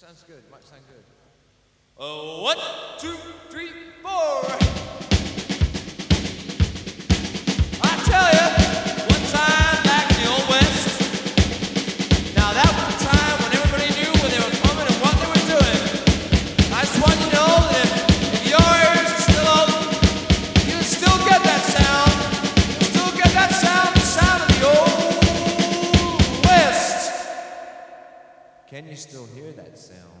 Sounds good. Might sound good. Uh, one, two, three, four. still hear that sound.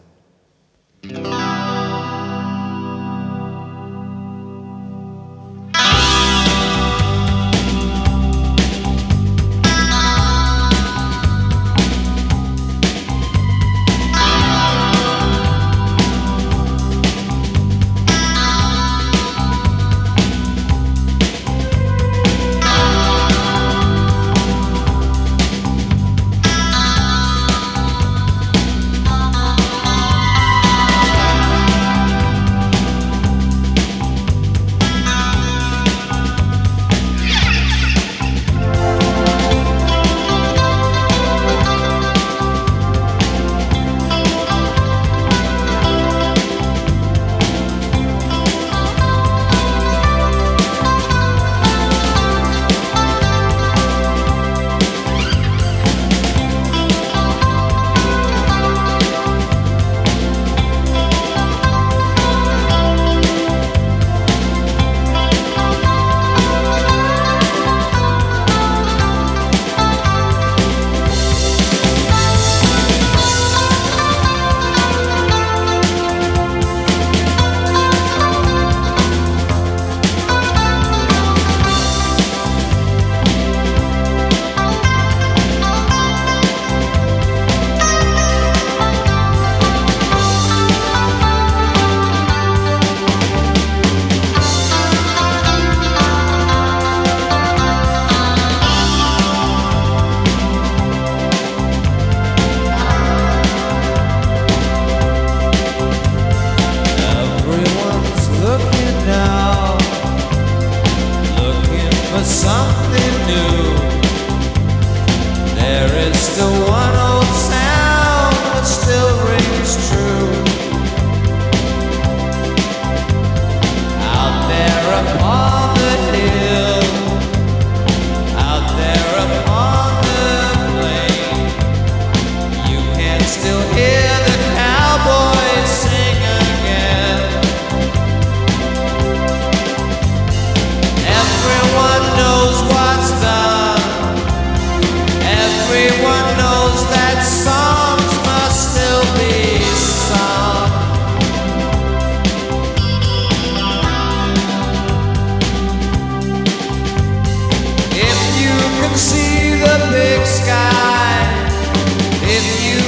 the big sky. If you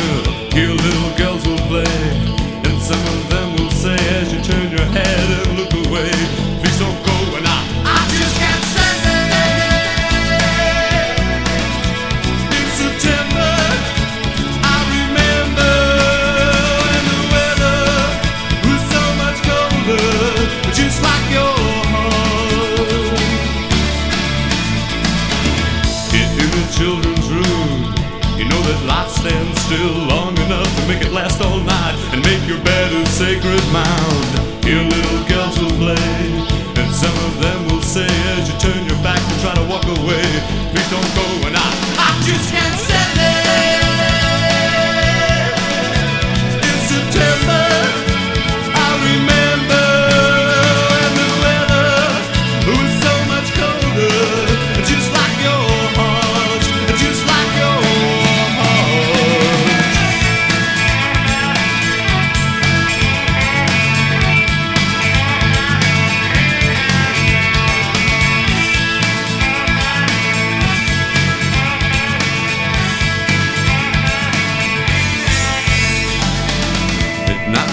river, here little girls will play. still long enough to make it last all night and make your bed a sacred mound. Here little girls will play, and some of them will say as you turn your back and try to walk away, please don't go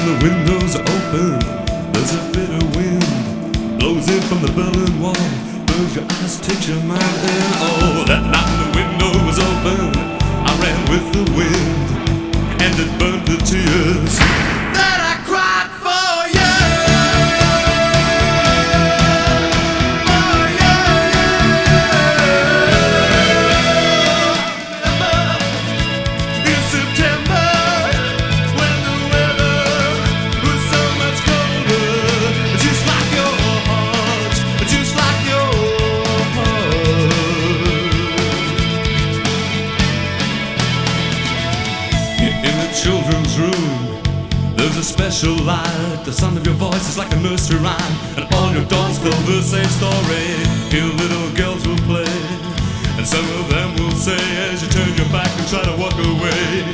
the windows are open, there's a bitter wind blows in from the Berlin Wall, burns your eyes, takes your mind, and oh, that night the window was open. I ran with the wind, and it burned the tears special light. The sound of your voice is like a nursery rhyme, and all your dolls tell the same story. Here little girls will play, and some of them will say as you turn your back and try to walk away.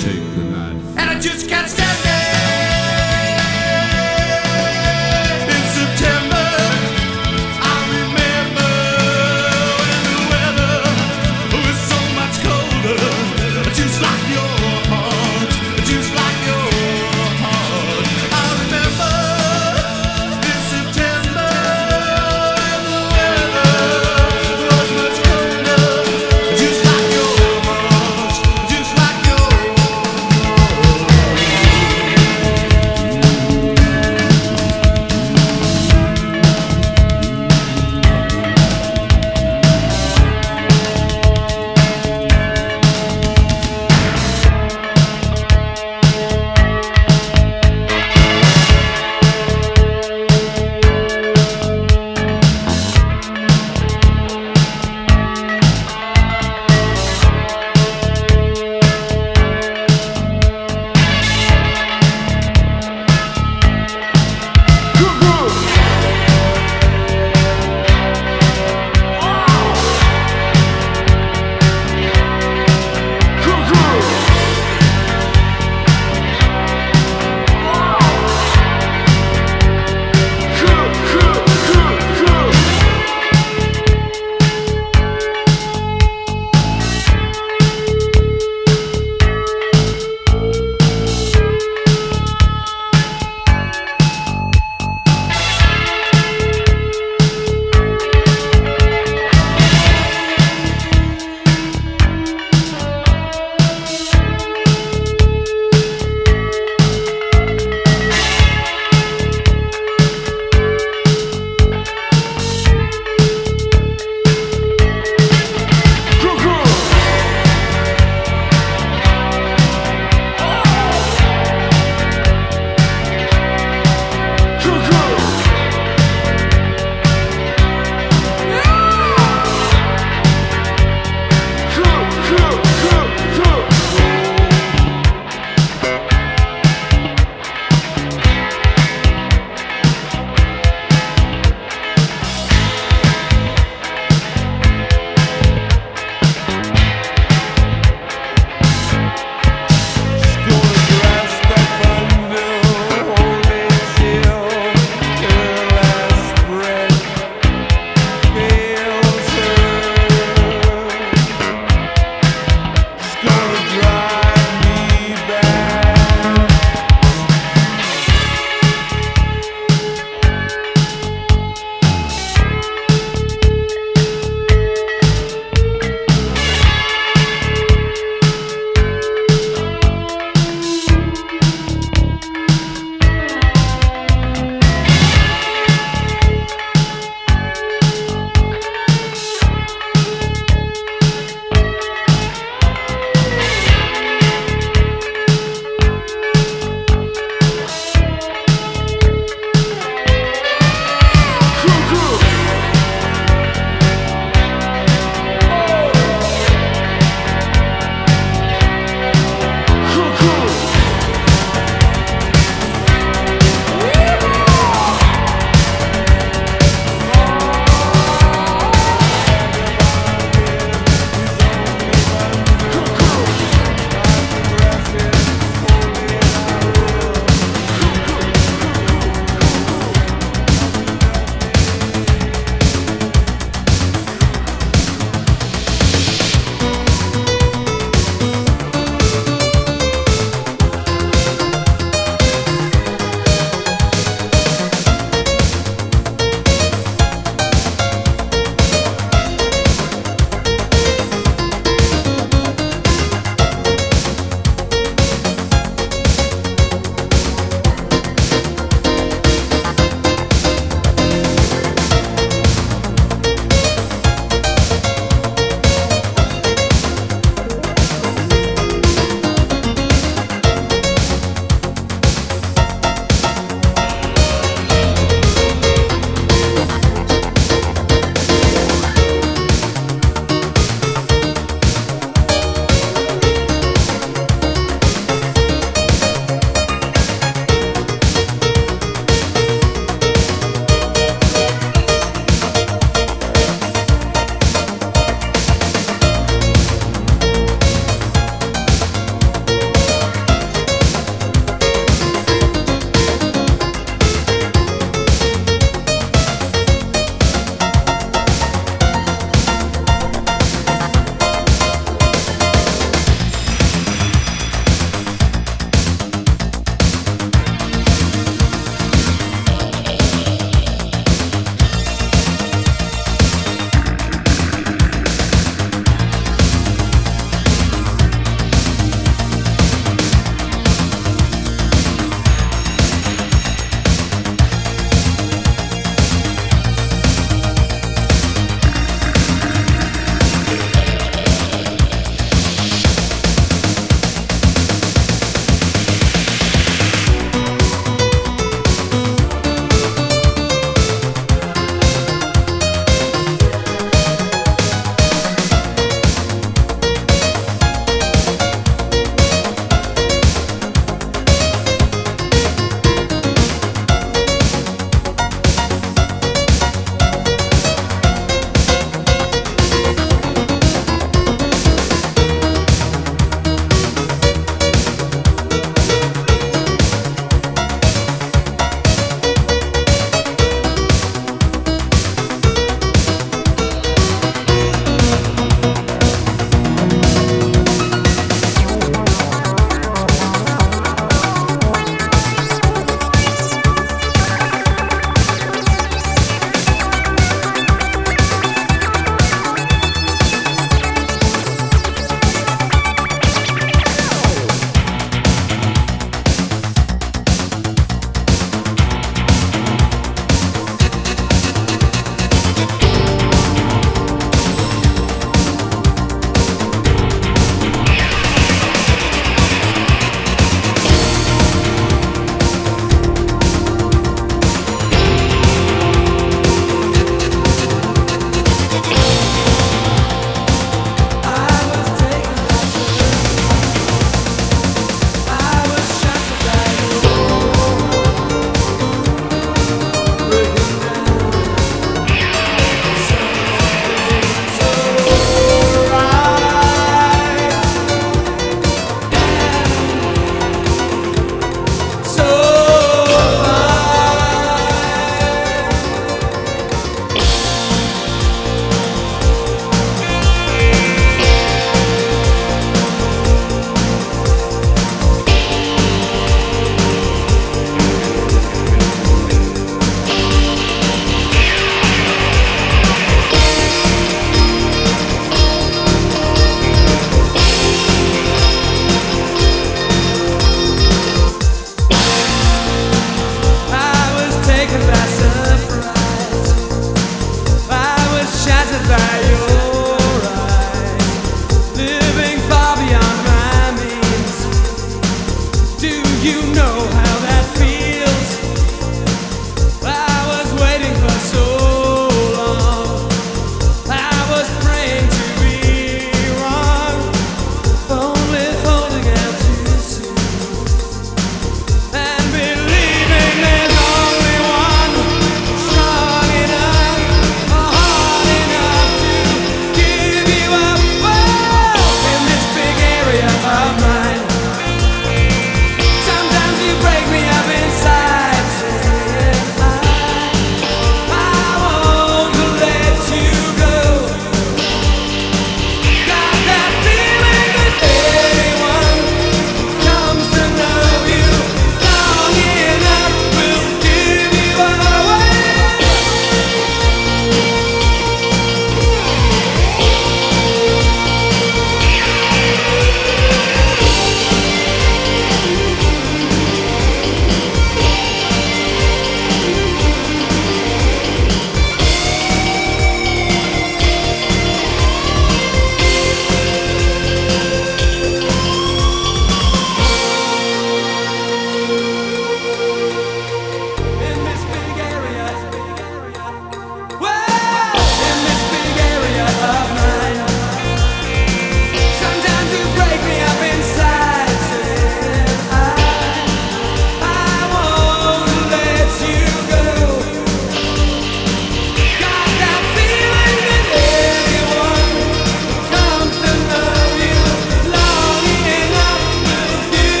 Take the night, and I just can't stand it.